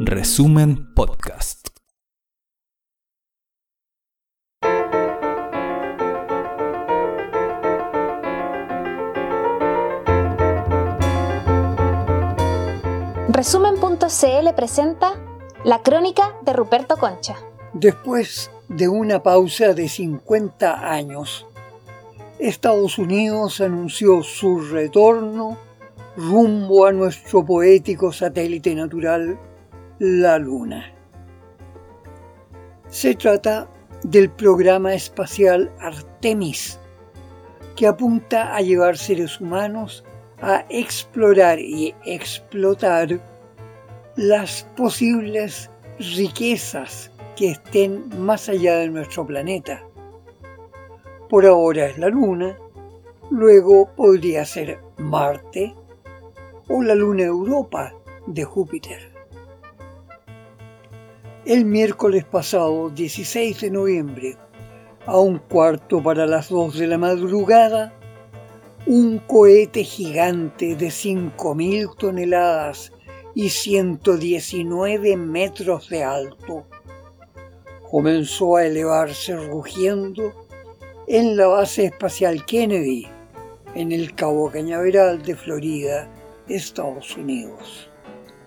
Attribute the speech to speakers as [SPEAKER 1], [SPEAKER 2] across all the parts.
[SPEAKER 1] Resumen Podcast.
[SPEAKER 2] Resumen.cl presenta La crónica de Ruperto Concha.
[SPEAKER 3] Después de una pausa de 50 años, Estados Unidos anunció su retorno rumbo a nuestro poético satélite natural, la Luna. Se trata del programa espacial Artemis, que apunta a llevar seres humanos a explorar y explotar las posibles riquezas que estén más allá de nuestro planeta. Por ahora es la Luna, luego podría ser Marte o la Luna Europa de Júpiter. El miércoles pasado, 16 de noviembre, a un cuarto para las dos de la madrugada, un cohete gigante de 5.000 toneladas y 119 metros de alto comenzó a elevarse rugiendo en la base espacial Kennedy, en el Cabo Cañaveral de Florida, Estados Unidos.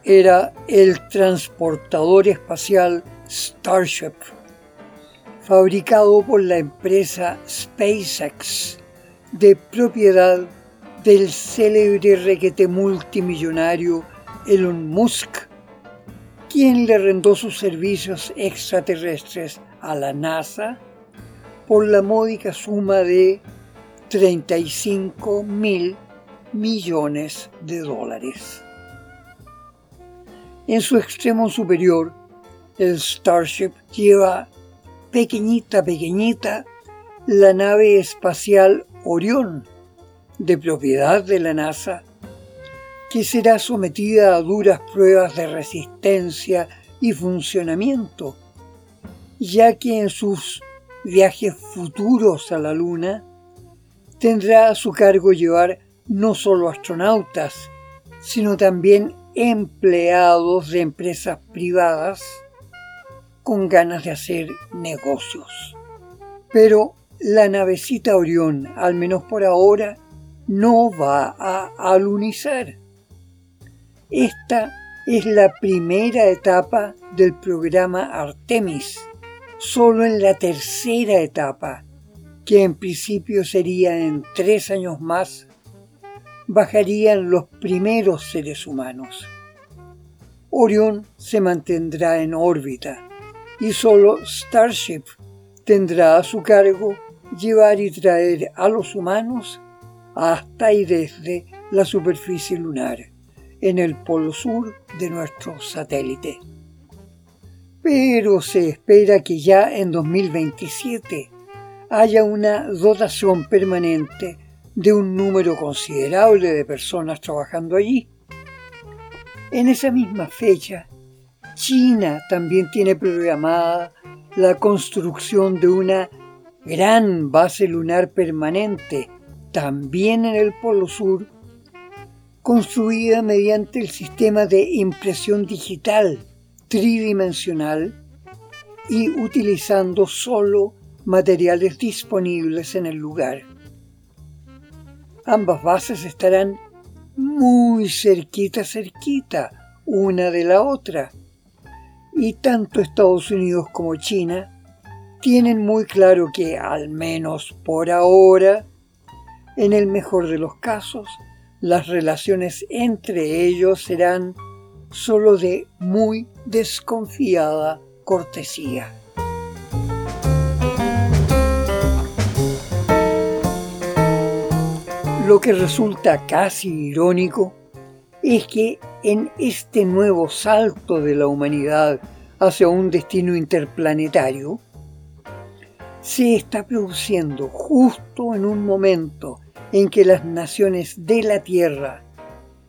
[SPEAKER 3] Era el transportador espacial Starship, fabricado por la empresa SpaceX, de propiedad del célebre requete multimillonario Elon Musk, quien le rendó sus servicios extraterrestres a la NASA por la módica suma de 35 mil millones de dólares. En su extremo superior, el Starship lleva pequeñita, pequeñita, la nave espacial Orión, de propiedad de la NASA, que será sometida a duras pruebas de resistencia y funcionamiento, ya que en sus viajes futuros a la Luna tendrá a su cargo llevar no solo astronautas, sino también empleados de empresas privadas con ganas de hacer negocios. Pero la navecita Orión, al menos por ahora, no va a alunizar. Esta es la primera etapa del programa Artemis, solo en la tercera etapa, que en principio sería en tres años más, bajarían los primeros seres humanos. Orión se mantendrá en órbita y solo Starship tendrá a su cargo llevar y traer a los humanos hasta y desde la superficie lunar, en el polo sur de nuestro satélite. Pero se espera que ya en 2027 haya una dotación permanente de un número considerable de personas trabajando allí. En esa misma fecha, China también tiene programada la construcción de una gran base lunar permanente, también en el Polo Sur, construida mediante el sistema de impresión digital tridimensional y utilizando solo materiales disponibles en el lugar. Ambas bases estarán muy cerquita, cerquita, una de la otra. Y tanto Estados Unidos como China tienen muy claro que, al menos por ahora, en el mejor de los casos, las relaciones entre ellos serán solo de muy desconfiada cortesía. Lo que resulta casi irónico es que en este nuevo salto de la humanidad hacia un destino interplanetario, se está produciendo justo en un momento en que las naciones de la Tierra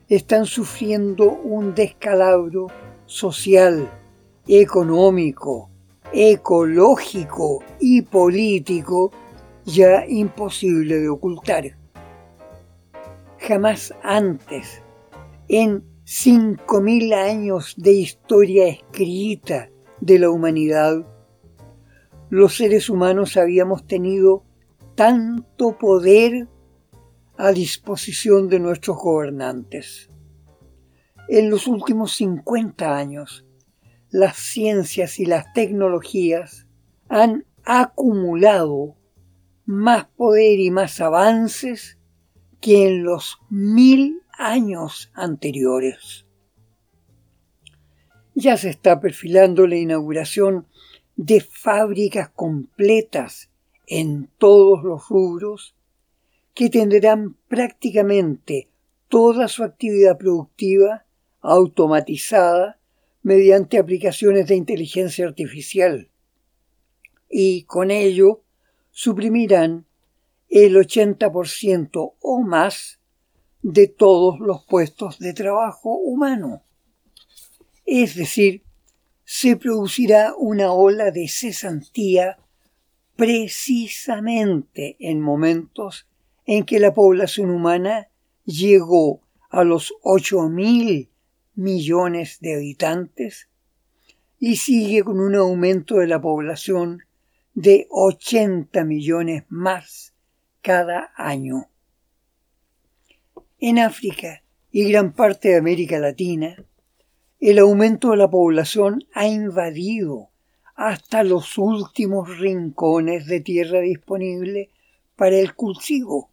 [SPEAKER 3] están sufriendo un descalabro social, económico, ecológico y político ya imposible de ocultar. Jamás antes, en cinco mil años de historia escrita de la humanidad, los seres humanos habíamos tenido tanto poder a disposición de nuestros gobernantes. En los últimos 50 años, las ciencias y las tecnologías han acumulado más poder y más avances que en los mil años anteriores. Ya se está perfilando la inauguración de fábricas completas en todos los rubros que tendrán prácticamente toda su actividad productiva automatizada mediante aplicaciones de inteligencia artificial y con ello suprimirán el 80% o más de todos los puestos de trabajo humano. Es decir, se producirá una ola de cesantía precisamente en momentos en que la población humana llegó a los 8 mil millones de habitantes y sigue con un aumento de la población de 80 millones más cada año. En África y gran parte de América Latina, el aumento de la población ha invadido hasta los últimos rincones de tierra disponible para el cultivo.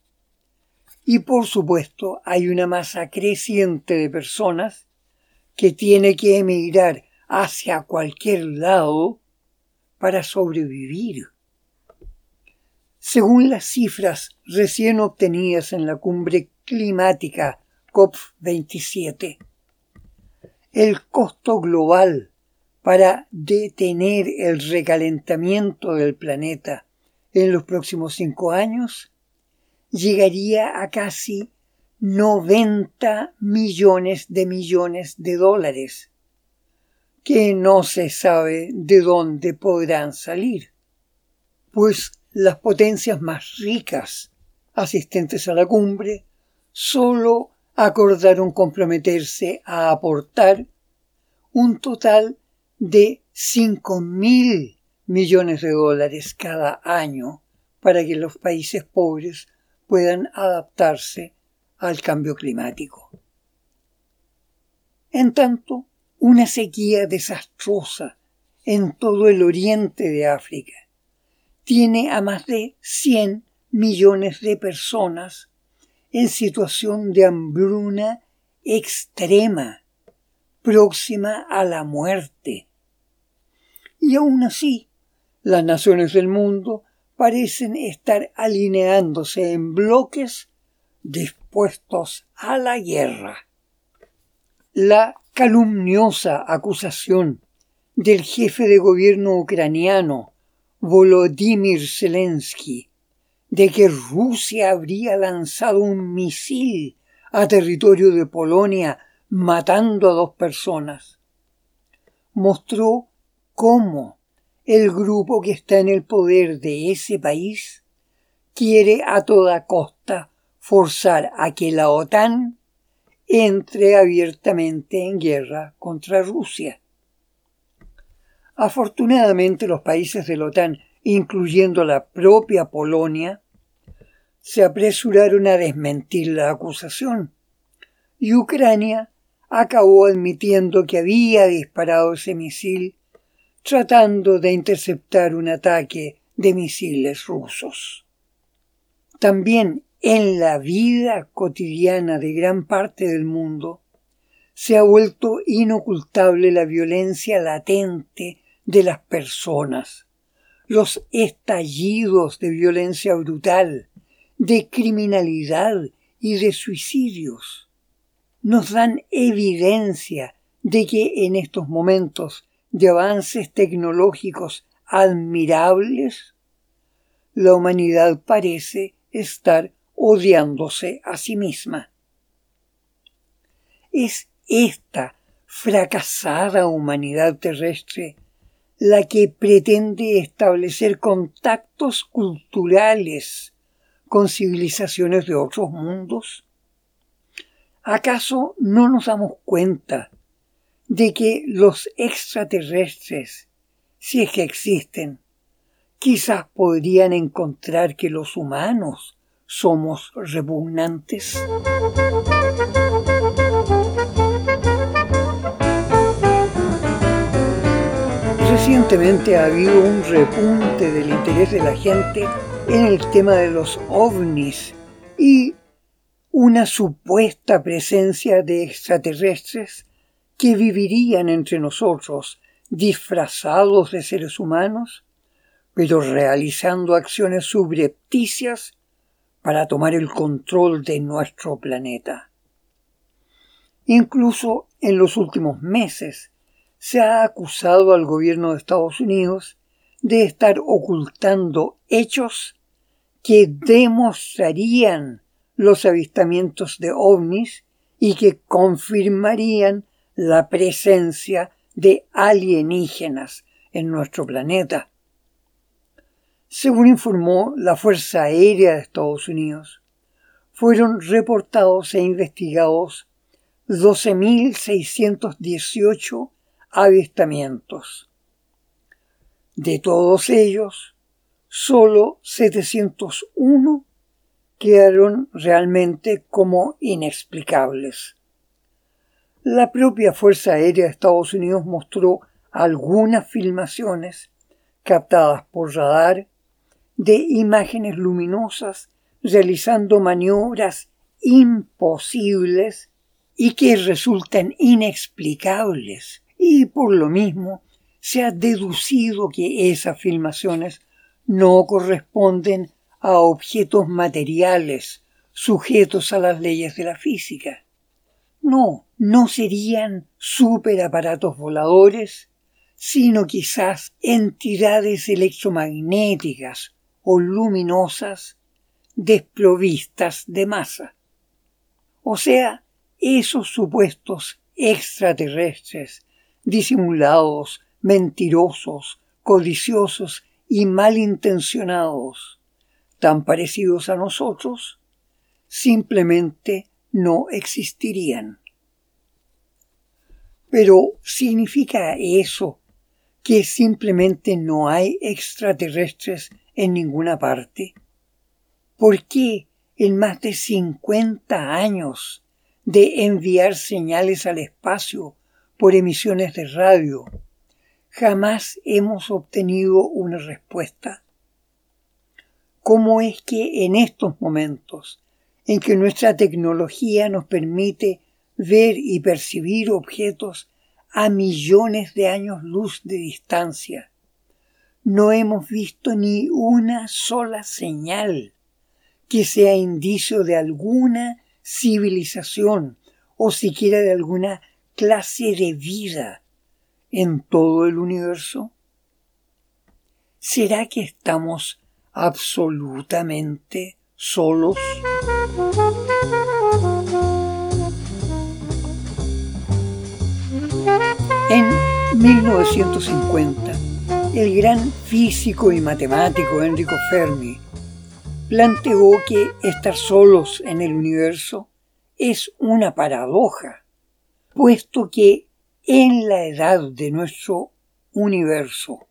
[SPEAKER 3] Y por supuesto hay una masa creciente de personas que tiene que emigrar hacia cualquier lado para sobrevivir. Según las cifras recién obtenidas en la cumbre climática COP27, el costo global para detener el recalentamiento del planeta en los próximos cinco años llegaría a casi 90 millones de millones de dólares, que no se sabe de dónde podrán salir, pues las potencias más ricas asistentes a la cumbre solo acordaron comprometerse a aportar un total de 5 mil millones de dólares cada año para que los países pobres puedan adaptarse al cambio climático. En tanto, una sequía desastrosa en todo el oriente de África tiene a más de 100 millones de personas en situación de hambruna extrema, próxima a la muerte. Y aún así, las naciones del mundo parecen estar alineándose en bloques dispuestos a la guerra. La calumniosa acusación del jefe de gobierno ucraniano Volodymyr Zelensky de que Rusia habría lanzado un misil a territorio de Polonia matando a dos personas mostró cómo el grupo que está en el poder de ese país quiere a toda costa forzar a que la OTAN entre abiertamente en guerra contra Rusia. Afortunadamente los países de la OTAN, incluyendo la propia Polonia, se apresuraron a desmentir la acusación y Ucrania acabó admitiendo que había disparado ese misil tratando de interceptar un ataque de misiles rusos. También en la vida cotidiana de gran parte del mundo, se ha vuelto inocultable la violencia latente de las personas, los estallidos de violencia brutal, de criminalidad y de suicidios. Nos dan evidencia de que en estos momentos de avances tecnológicos admirables, la humanidad parece estar odiándose a sí misma. Es esta fracasada humanidad terrestre la que pretende establecer contactos culturales con civilizaciones de otros mundos. ¿Acaso no nos damos cuenta de que los extraterrestres, si es que existen, quizás podrían encontrar que los humanos somos repugnantes? Recientemente ha habido un repunte del interés de la gente en el tema de los ovnis y una supuesta presencia de extraterrestres que vivirían entre nosotros disfrazados de seres humanos, pero realizando acciones subrepticias para tomar el control de nuestro planeta. Incluso en los últimos meses se ha acusado al gobierno de Estados Unidos de estar ocultando hechos que demostrarían los avistamientos de ovnis y que confirmarían la presencia de alienígenas en nuestro planeta. Según informó la Fuerza Aérea de Estados Unidos, fueron reportados e investigados 12.618 avistamientos. De todos ellos, solo 701 quedaron realmente como inexplicables. La propia Fuerza Aérea de Estados Unidos mostró algunas filmaciones captadas por radar de imágenes luminosas realizando maniobras imposibles y que resultan inexplicables y por lo mismo se ha deducido que esas filmaciones no corresponden a objetos materiales sujetos a las leyes de la física. No, no serían superaparatos voladores, sino quizás entidades electromagnéticas o luminosas desprovistas de masa. O sea, esos supuestos extraterrestres, disimulados, mentirosos, codiciosos y malintencionados, tan parecidos a nosotros, simplemente no existirían. Pero ¿significa eso que simplemente no hay extraterrestres en ninguna parte? ¿Por qué en más de 50 años de enviar señales al espacio por emisiones de radio, jamás hemos obtenido una respuesta? ¿Cómo es que en estos momentos en que nuestra tecnología nos permite ver y percibir objetos a millones de años luz de distancia, no hemos visto ni una sola señal que sea indicio de alguna civilización o siquiera de alguna clase de vida en todo el universo? ¿Será que estamos absolutamente solos. En 1950, el gran físico y matemático Enrico Fermi planteó que estar solos en el universo es una paradoja, puesto que en la edad de nuestro universo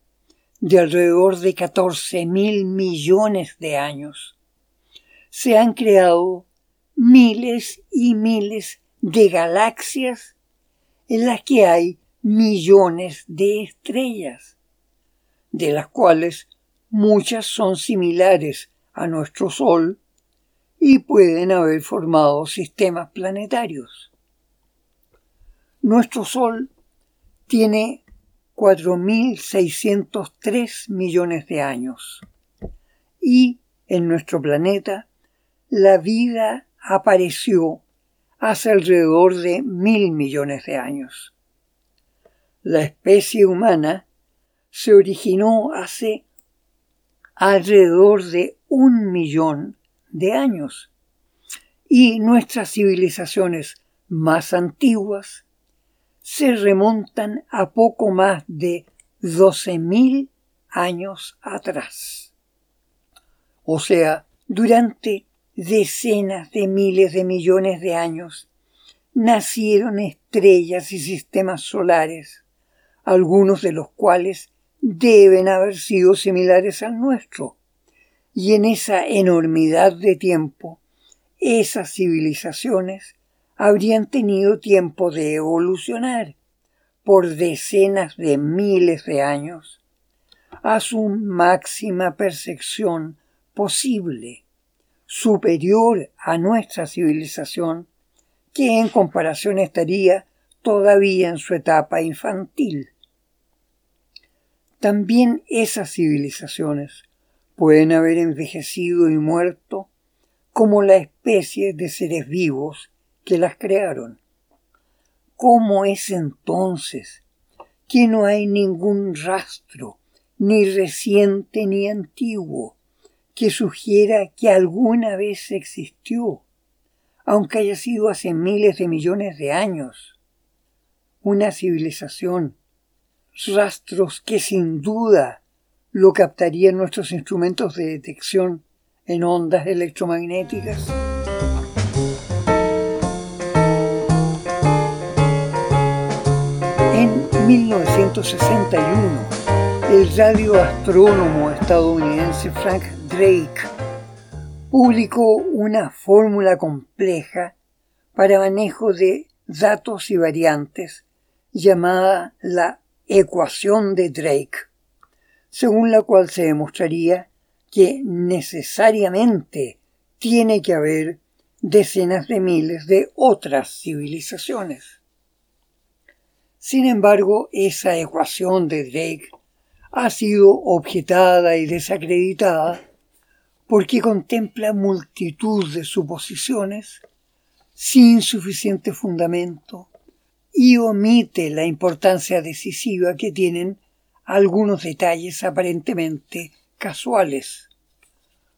[SPEAKER 3] de alrededor de 14 mil millones de años, se han creado miles y miles de galaxias en las que hay millones de estrellas, de las cuales muchas son similares a nuestro Sol y pueden haber formado sistemas planetarios. Nuestro Sol tiene 4.603 millones de años. Y en nuestro planeta, la vida apareció hace alrededor de mil millones de años. La especie humana se originó hace alrededor de un millón de años y nuestras civilizaciones más antiguas se remontan a poco más de 12.000 años atrás. O sea, durante decenas de miles de millones de años, nacieron estrellas y sistemas solares, algunos de los cuales deben haber sido similares al nuestro. Y en esa enormidad de tiempo, esas civilizaciones habrían tenido tiempo de evolucionar por decenas de miles de años a su máxima percepción posible, superior a nuestra civilización, que en comparación estaría todavía en su etapa infantil. También esas civilizaciones pueden haber envejecido y muerto como la especie de seres vivos que las crearon. ¿Cómo es entonces que no hay ningún rastro, ni reciente ni antiguo, que sugiera que alguna vez existió, aunque haya sido hace miles de millones de años? Una civilización, rastros que sin duda lo captarían nuestros instrumentos de detección en ondas electromagnéticas. 1961, el radioastrónomo estadounidense Frank Drake publicó una fórmula compleja para manejo de datos y variantes llamada la ecuación de Drake, según la cual se demostraría que necesariamente tiene que haber decenas de miles de otras civilizaciones. Sin embargo, esa ecuación de Drake ha sido objetada y desacreditada porque contempla multitud de suposiciones sin suficiente fundamento y omite la importancia decisiva que tienen algunos detalles aparentemente casuales.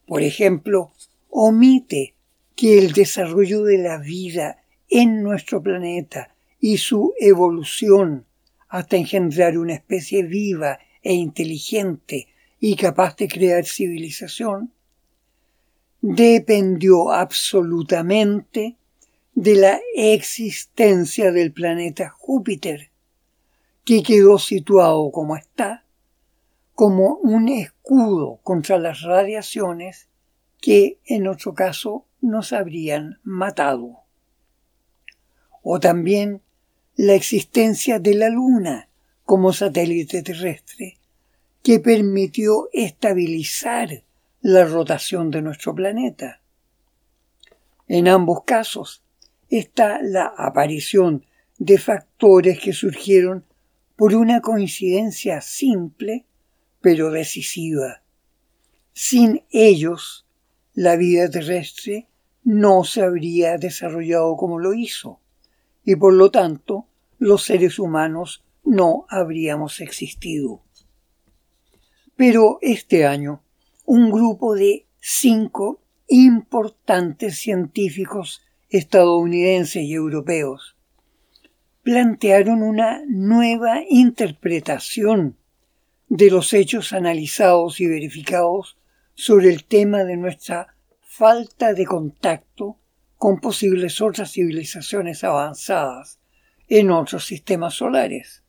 [SPEAKER 3] Por ejemplo, omite que el desarrollo de la vida en nuestro planeta y su evolución hasta engendrar una especie viva e inteligente y capaz de crear civilización, dependió absolutamente de la existencia del planeta Júpiter, que quedó situado como está como un escudo contra las radiaciones que en otro caso nos habrían matado. O también la existencia de la Luna como satélite terrestre que permitió estabilizar la rotación de nuestro planeta. En ambos casos está la aparición de factores que surgieron por una coincidencia simple pero decisiva. Sin ellos, la vida terrestre no se habría desarrollado como lo hizo, y por lo tanto los seres humanos no habríamos existido. Pero este año, un grupo de cinco importantes científicos estadounidenses y europeos plantearon una nueva interpretación de los hechos analizados y verificados sobre el tema de nuestra falta de contacto con posibles otras civilizaciones avanzadas en otros sistemas solares.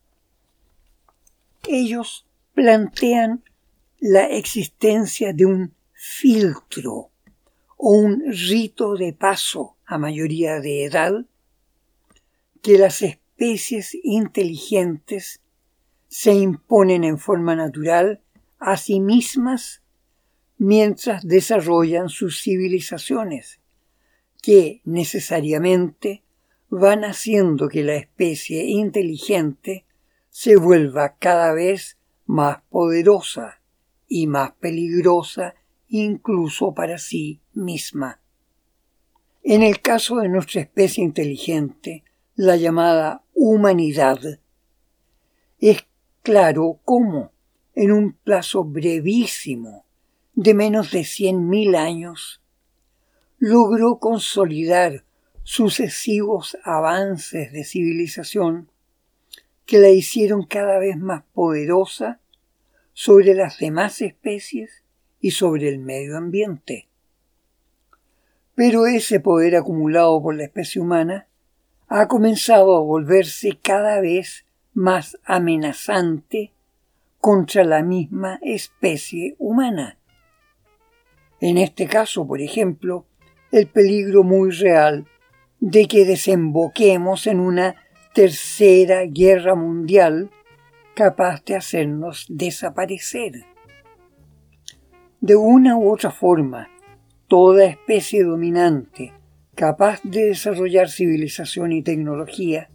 [SPEAKER 3] Ellos plantean la existencia de un filtro o un rito de paso a mayoría de edad que las especies inteligentes se imponen en forma natural a sí mismas mientras desarrollan sus civilizaciones, que necesariamente van haciendo que la especie inteligente se vuelva cada vez más poderosa y más peligrosa incluso para sí misma. En el caso de nuestra especie inteligente, la llamada humanidad, es claro cómo, en un plazo brevísimo de menos de cien mil años, logró consolidar sucesivos avances de civilización que la hicieron cada vez más poderosa sobre las demás especies y sobre el medio ambiente. Pero ese poder acumulado por la especie humana ha comenzado a volverse cada vez más amenazante contra la misma especie humana. En este caso, por ejemplo, el peligro muy real de que desemboquemos en una tercera guerra mundial capaz de hacernos desaparecer. De una u otra forma, toda especie dominante capaz de desarrollar civilización y tecnología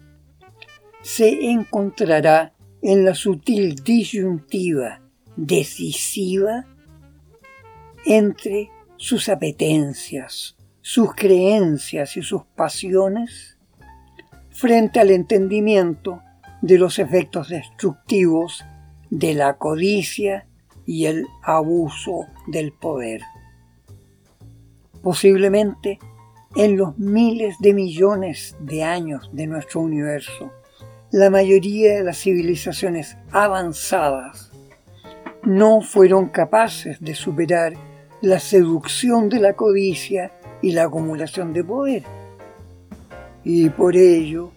[SPEAKER 3] se encontrará en la sutil disyuntiva decisiva entre sus apetencias, sus creencias y sus pasiones frente al entendimiento de los efectos destructivos de la codicia y el abuso del poder. Posiblemente en los miles de millones de años de nuestro universo, la mayoría de las civilizaciones avanzadas no fueron capaces de superar la seducción de la codicia y la acumulación de poder. Y por ello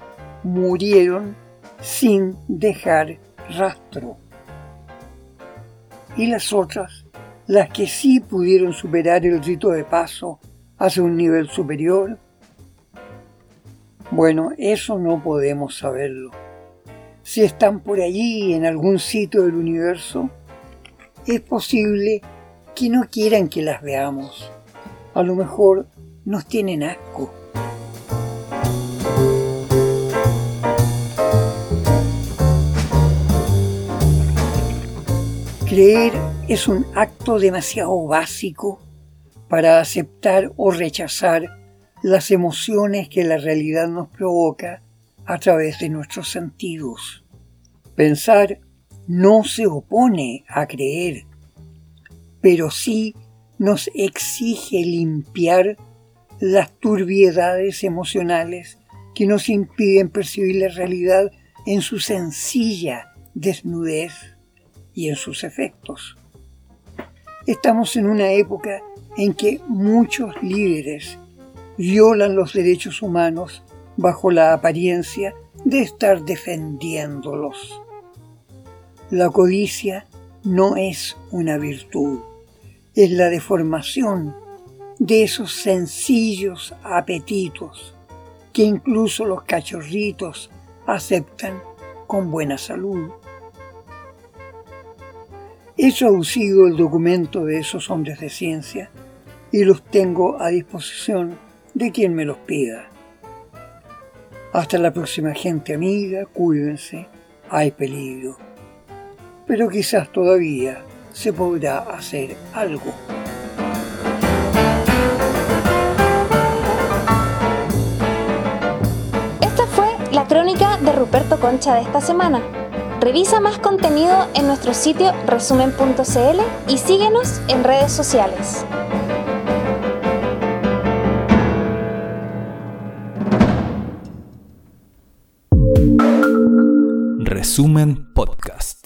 [SPEAKER 3] murieron sin dejar rastro. Y las otras, las que sí pudieron superar el rito de paso hacia un nivel superior, bueno, eso no podemos saberlo. Si están por allí en algún sitio del universo, es posible que no quieran que las veamos. A lo mejor nos tienen asco. Creer es un acto demasiado básico para aceptar o rechazar las emociones que la realidad nos provoca a través de nuestros sentidos. Pensar no se opone a creer, pero sí nos exige limpiar las turbiedades emocionales que nos impiden percibir la realidad en su sencilla desnudez y en sus efectos. Estamos en una época en que muchos líderes violan los derechos humanos bajo la apariencia de estar defendiéndolos. La codicia no es una virtud, es la deformación de esos sencillos apetitos que incluso los cachorritos aceptan con buena salud. He traducido el documento de esos hombres de ciencia y los tengo a disposición de quien me los pida. Hasta la próxima gente amiga, cuídense, hay peligro. Pero quizás todavía se podrá hacer algo.
[SPEAKER 2] Esta fue la crónica de Ruperto Concha de esta semana. Revisa más contenido en nuestro sitio resumen.cl y síguenos en redes sociales.
[SPEAKER 1] Resumen Podcast.